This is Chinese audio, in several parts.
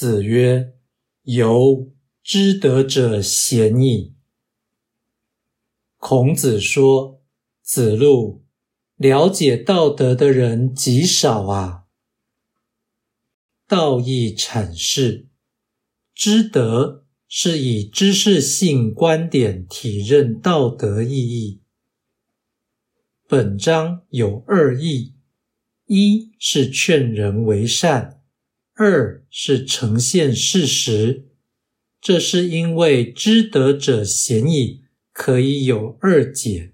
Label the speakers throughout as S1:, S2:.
S1: 子曰：“由知德者贤矣。”孔子说：“子路，了解道德的人极少啊。”道义阐释：知德是以知识性观点体认道德意义。本章有二义：一是劝人为善。二是呈现事实，这是因为知德者贤矣，可以有二解。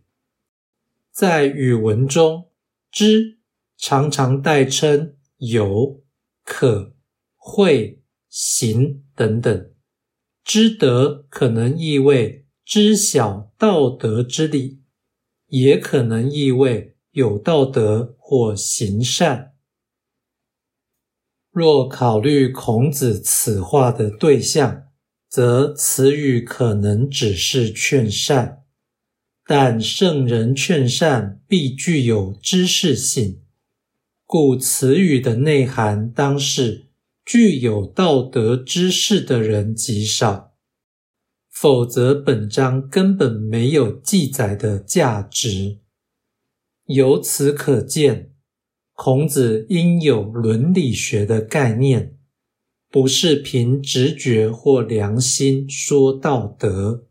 S1: 在语文中，知常常代称有、可、会、行等等。知德可能意味知晓道德之理，也可能意味有道德或行善。若考虑孔子此话的对象，则此语可能只是劝善，但圣人劝善必具有知识性，故此语的内涵当是具有道德知识的人极少，否则本章根本没有记载的价值。由此可见。孔子应有伦理学的概念，不是凭直觉或良心说道德。